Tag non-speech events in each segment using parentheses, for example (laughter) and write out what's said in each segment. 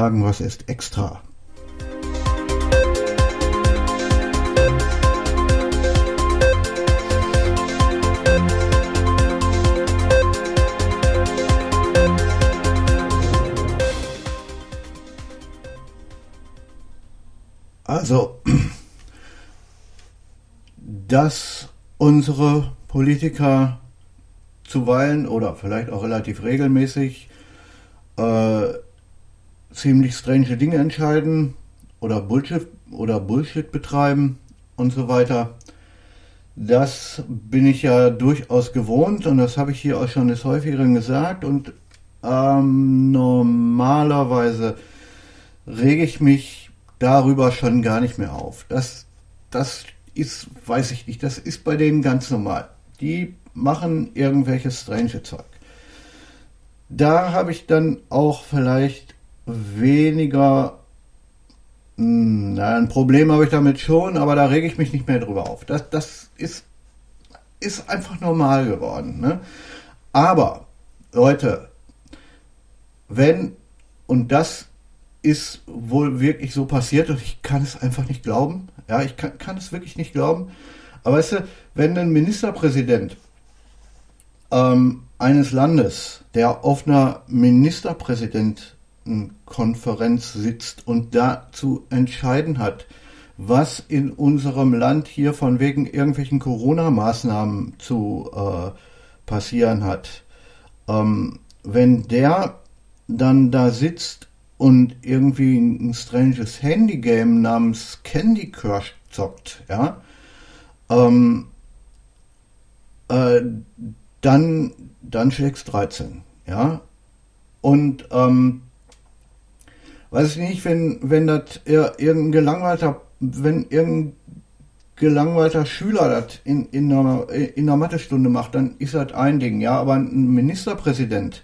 sagen, was ist extra? Also, dass unsere Politiker zuweilen oder vielleicht auch relativ regelmäßig äh, ziemlich strange Dinge entscheiden oder Bullshit oder Bullshit betreiben und so weiter. Das bin ich ja durchaus gewohnt und das habe ich hier auch schon des Häufigeren gesagt und ähm, normalerweise rege ich mich darüber schon gar nicht mehr auf. Das, das ist, weiß ich nicht, das ist bei denen ganz normal. Die machen irgendwelches strange Zeug. Da habe ich dann auch vielleicht weniger, hm, na, ein Problem habe ich damit schon, aber da rege ich mich nicht mehr drüber auf. Das, das ist, ist einfach normal geworden. Ne? Aber, Leute, wenn, und das ist wohl wirklich so passiert und ich kann es einfach nicht glauben, ja, ich kann, kann es wirklich nicht glauben, aber weißt du, wenn ein Ministerpräsident ähm, eines Landes, der auf einer Ministerpräsidentenkonferenz sitzt und da zu entscheiden hat, was in unserem Land hier von wegen irgendwelchen Corona-Maßnahmen zu äh, passieren hat, ähm, wenn der dann da sitzt und irgendwie ein stranges Handygame namens Candy Crush zockt, ja, ähm, äh, dann, dann schlägst 13, ja. Und ähm, weiß ich nicht, wenn, wenn das irgendein gelangweilter, wenn irgendein gelangweilter Schüler das in, in, einer, in einer Mathestunde macht, dann ist das ein Ding, ja, aber ein Ministerpräsident,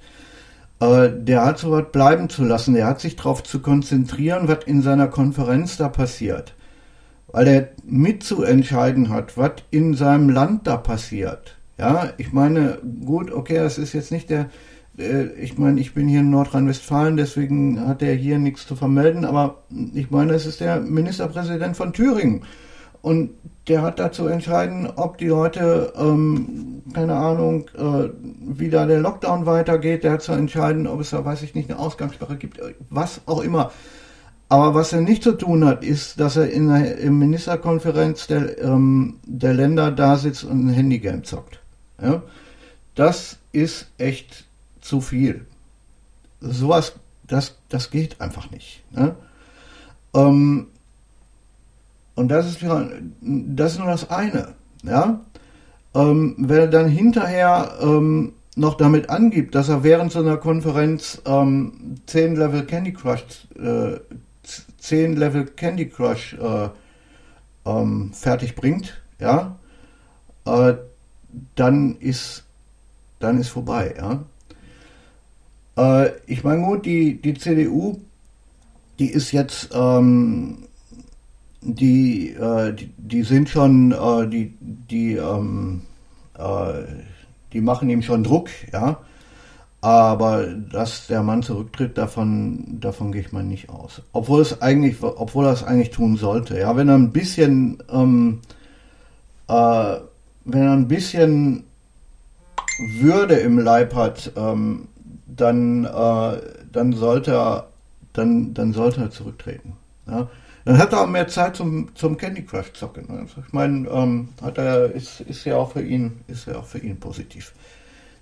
äh, der hat so was bleiben zu lassen, der hat sich darauf zu konzentrieren, was in seiner Konferenz da passiert. Weil er mitzuentscheiden hat, was in seinem Land da passiert. Ja, ich meine, gut, okay, das ist jetzt nicht der, ich meine, ich bin hier in Nordrhein-Westfalen, deswegen hat er hier nichts zu vermelden, aber ich meine, es ist der Ministerpräsident von Thüringen. Und der hat da zu entscheiden, ob die Leute, ähm, keine Ahnung, äh, wie da der Lockdown weitergeht. Der hat zu entscheiden, ob es da, weiß ich nicht, eine Ausgangssperre gibt, was auch immer. Aber was er nicht zu tun hat, ist, dass er in der Ministerkonferenz der, ähm, der Länder da sitzt und ein Handygame zockt. Ja? Das ist echt zu viel. Sowas, das, das geht einfach nicht. Ne? Ähm, und das ist, das ist nur das eine. Ja? Ähm, wenn er dann hinterher ähm, noch damit angibt, dass er während so einer Konferenz ähm, 10 Level Candy Crush, äh, 10 Level Candy Crush äh, ähm, fertig bringt, ja, äh, dann ist, dann ist vorbei. Ja? Äh, ich meine, gut, die, die CDU, die ist jetzt, ähm, die, äh, die, die, sind schon, äh, die, die, ähm, äh, die machen ihm schon Druck, ja. Aber dass der Mann zurücktritt, davon, davon gehe ich mal nicht aus. Obwohl es eigentlich, obwohl er es eigentlich tun sollte. Ja, wenn er ein bisschen ähm, äh, wenn er ein bisschen Würde im Leib hat, ähm, dann, äh, dann, sollte er, dann, dann sollte er zurücktreten. Ja? Dann hat er auch mehr Zeit zum, zum Candy Crush zocken. Also ich meine, ähm, hat er, ist, ist ja auch für ihn, ist ja auch für ihn positiv.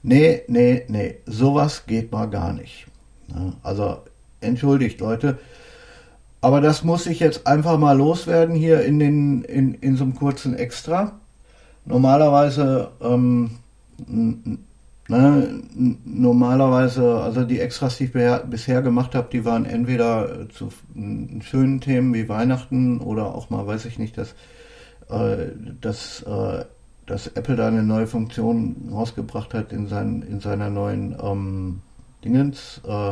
Nee, nee, nee, sowas geht mal gar nicht. Ja? Also entschuldigt, Leute. Aber das muss ich jetzt einfach mal loswerden hier in, den, in, in so einem kurzen Extra. Normalerweise, ähm, ne, normalerweise, also die Extras, die ich bisher gemacht habe, die waren entweder zu schönen Themen wie Weihnachten oder auch mal, weiß ich nicht, dass, äh, dass, äh, dass Apple da eine neue Funktion rausgebracht hat in, sein, in seiner neuen ähm, Dingens, äh,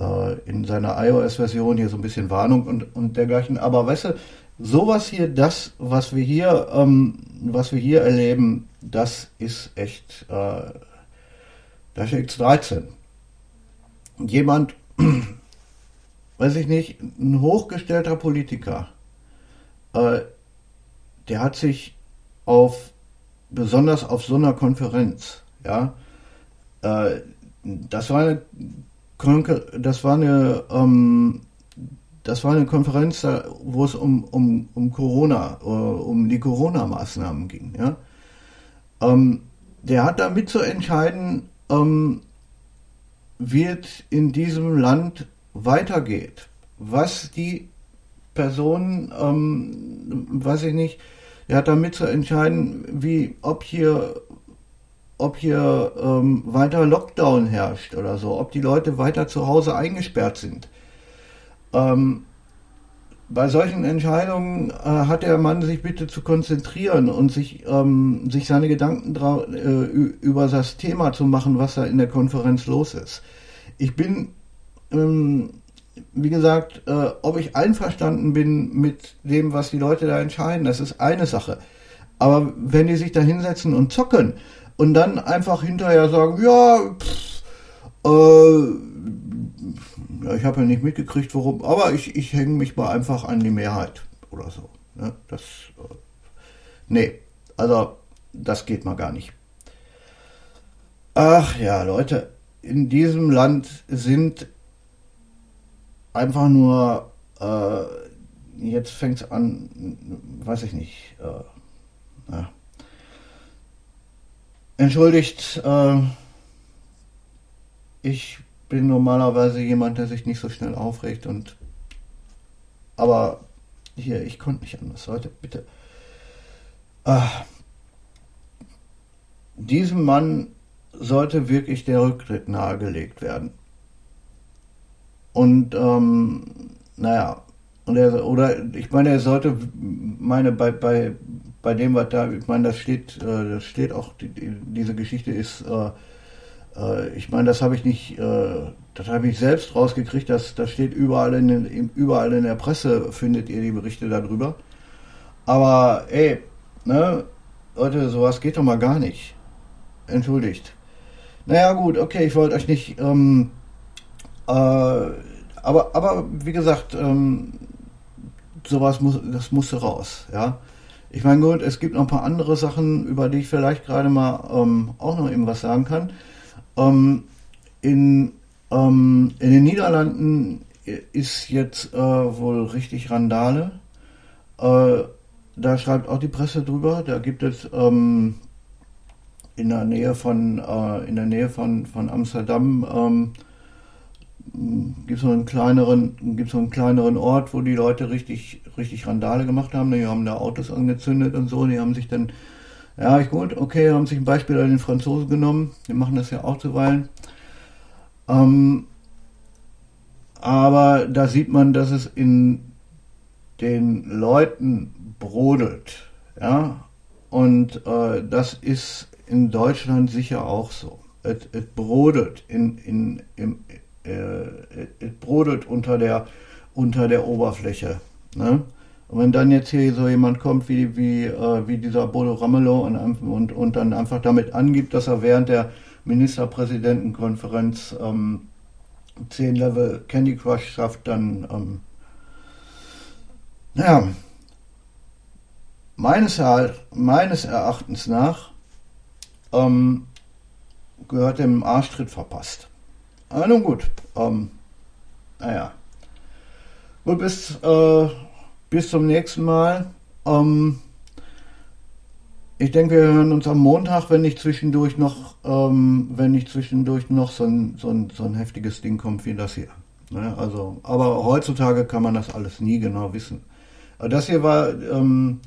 äh in seiner iOS-Version hier so ein bisschen Warnung und, und dergleichen. Aber weißt du, sowas hier, das, was wir hier, ähm, was wir hier erleben, das ist echt, äh, da steckt 13. Jemand, (clears throat) weiß ich nicht, ein hochgestellter Politiker, äh, der hat sich auf, besonders auf so einer Konferenz, ja, äh, das war eine, das war eine, ähm, das war eine Konferenz, wo es um, um, um Corona, äh, um die Corona-Maßnahmen ging, ja. Ähm, der hat damit zu entscheiden, ähm, wie es in diesem Land weitergeht. Was die Personen, ähm, weiß ich nicht, er hat damit zu entscheiden, wie, ob hier, ob hier ähm, weiter Lockdown herrscht oder so, ob die Leute weiter zu Hause eingesperrt sind. Ähm, bei solchen Entscheidungen äh, hat der Mann sich bitte zu konzentrieren und sich, ähm, sich seine Gedanken äh, über das Thema zu machen, was da in der Konferenz los ist. Ich bin, ähm, wie gesagt, äh, ob ich einverstanden bin mit dem, was die Leute da entscheiden, das ist eine Sache. Aber wenn die sich da hinsetzen und zocken und dann einfach hinterher sagen, ja, pff, äh, ja, ich habe ja nicht mitgekriegt, worum, aber ich, ich hänge mich mal einfach an die Mehrheit oder so. Ne? Das, äh, nee, also das geht mal gar nicht. Ach ja, Leute, in diesem Land sind einfach nur, äh, jetzt fängt es an, weiß ich nicht, äh, ja. entschuldigt, äh, ich bin normalerweise jemand, der sich nicht so schnell aufregt und aber hier, ich konnte nicht anders. Leute, bitte. Ah, diesem Mann sollte wirklich der Rücktritt nahegelegt werden. Und ähm, naja, und er, oder ich meine, er sollte, meine, bei, bei, bei dem, was da, ich meine, das steht, äh, das steht auch, die, diese Geschichte ist äh, ich meine, das habe ich nicht, äh, das habe ich selbst rausgekriegt, das, das steht überall in, den, überall in der Presse, findet ihr die Berichte darüber. Aber ey, ne, Leute, sowas geht doch mal gar nicht. Entschuldigt. Naja, gut, okay, ich wollte euch nicht, ähm, äh, aber, aber wie gesagt, ähm, sowas muss, das musste raus, ja. Ich meine, gut, es gibt noch ein paar andere Sachen, über die ich vielleicht gerade mal ähm, auch noch eben was sagen kann. Ähm, in, ähm, in den Niederlanden ist jetzt äh, wohl richtig Randale. Äh, da schreibt auch die Presse drüber. Da gibt es ähm, in der Nähe von äh, in der Nähe von, von Amsterdam ähm, gibt so einen kleineren gibt so einen kleineren Ort, wo die Leute richtig richtig Randale gemacht haben. Die haben da Autos angezündet und so. Die haben sich dann ja, ich gut, okay, haben sich ein Beispiel an den Franzosen genommen. Die machen das ja auch zuweilen. Ähm, aber da sieht man, dass es in den Leuten brodelt. Ja, und äh, das ist in Deutschland sicher auch so. Es brodelt in, in, im, äh, es brodelt unter der, unter der Oberfläche. Ne? Und wenn dann jetzt hier so jemand kommt wie, wie, äh, wie dieser Bodo Ramelow und, und, und dann einfach damit angibt, dass er während der Ministerpräsidentenkonferenz ähm, 10 Level Candy Crush schafft, dann, ähm, naja, meines, meines Erachtens nach ähm, gehört dem Arschtritt verpasst. Aber nun gut, ähm, naja. Gut, bis äh, bis zum nächsten Mal. Ähm, ich denke, wir hören uns am Montag, wenn nicht zwischendurch noch, ähm, wenn nicht zwischendurch noch so ein, so ein, so ein heftiges Ding kommt wie das hier. Ne? Also, aber heutzutage kann man das alles nie genau wissen. Das hier war, ähm,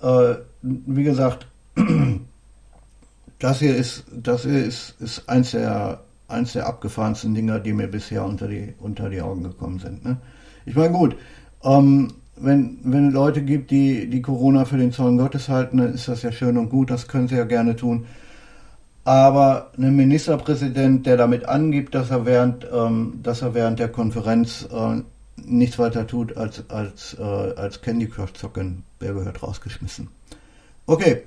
äh, wie gesagt, (clears throat) das hier ist, das hier ist, ist eins der, eins der abgefahrensten Dinger, die mir bisher unter die, unter die Augen gekommen sind. Ne? Ich meine, gut, ähm, wenn, wenn Leute gibt, die, die Corona für den Zorn Gottes halten, dann ist das ja schön und gut, das können sie ja gerne tun. Aber ein Ministerpräsident, der damit angibt, dass er während, ähm, dass er während der Konferenz äh, nichts weiter tut als, als, äh, als Candy Crush zocken, der gehört rausgeschmissen. Okay,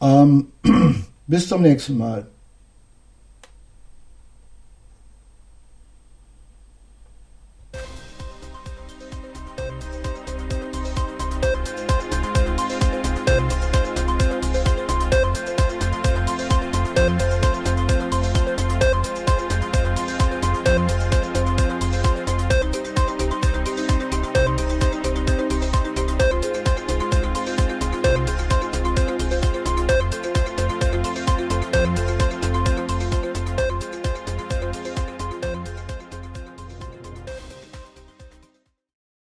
ähm, (clears throat) bis zum nächsten Mal.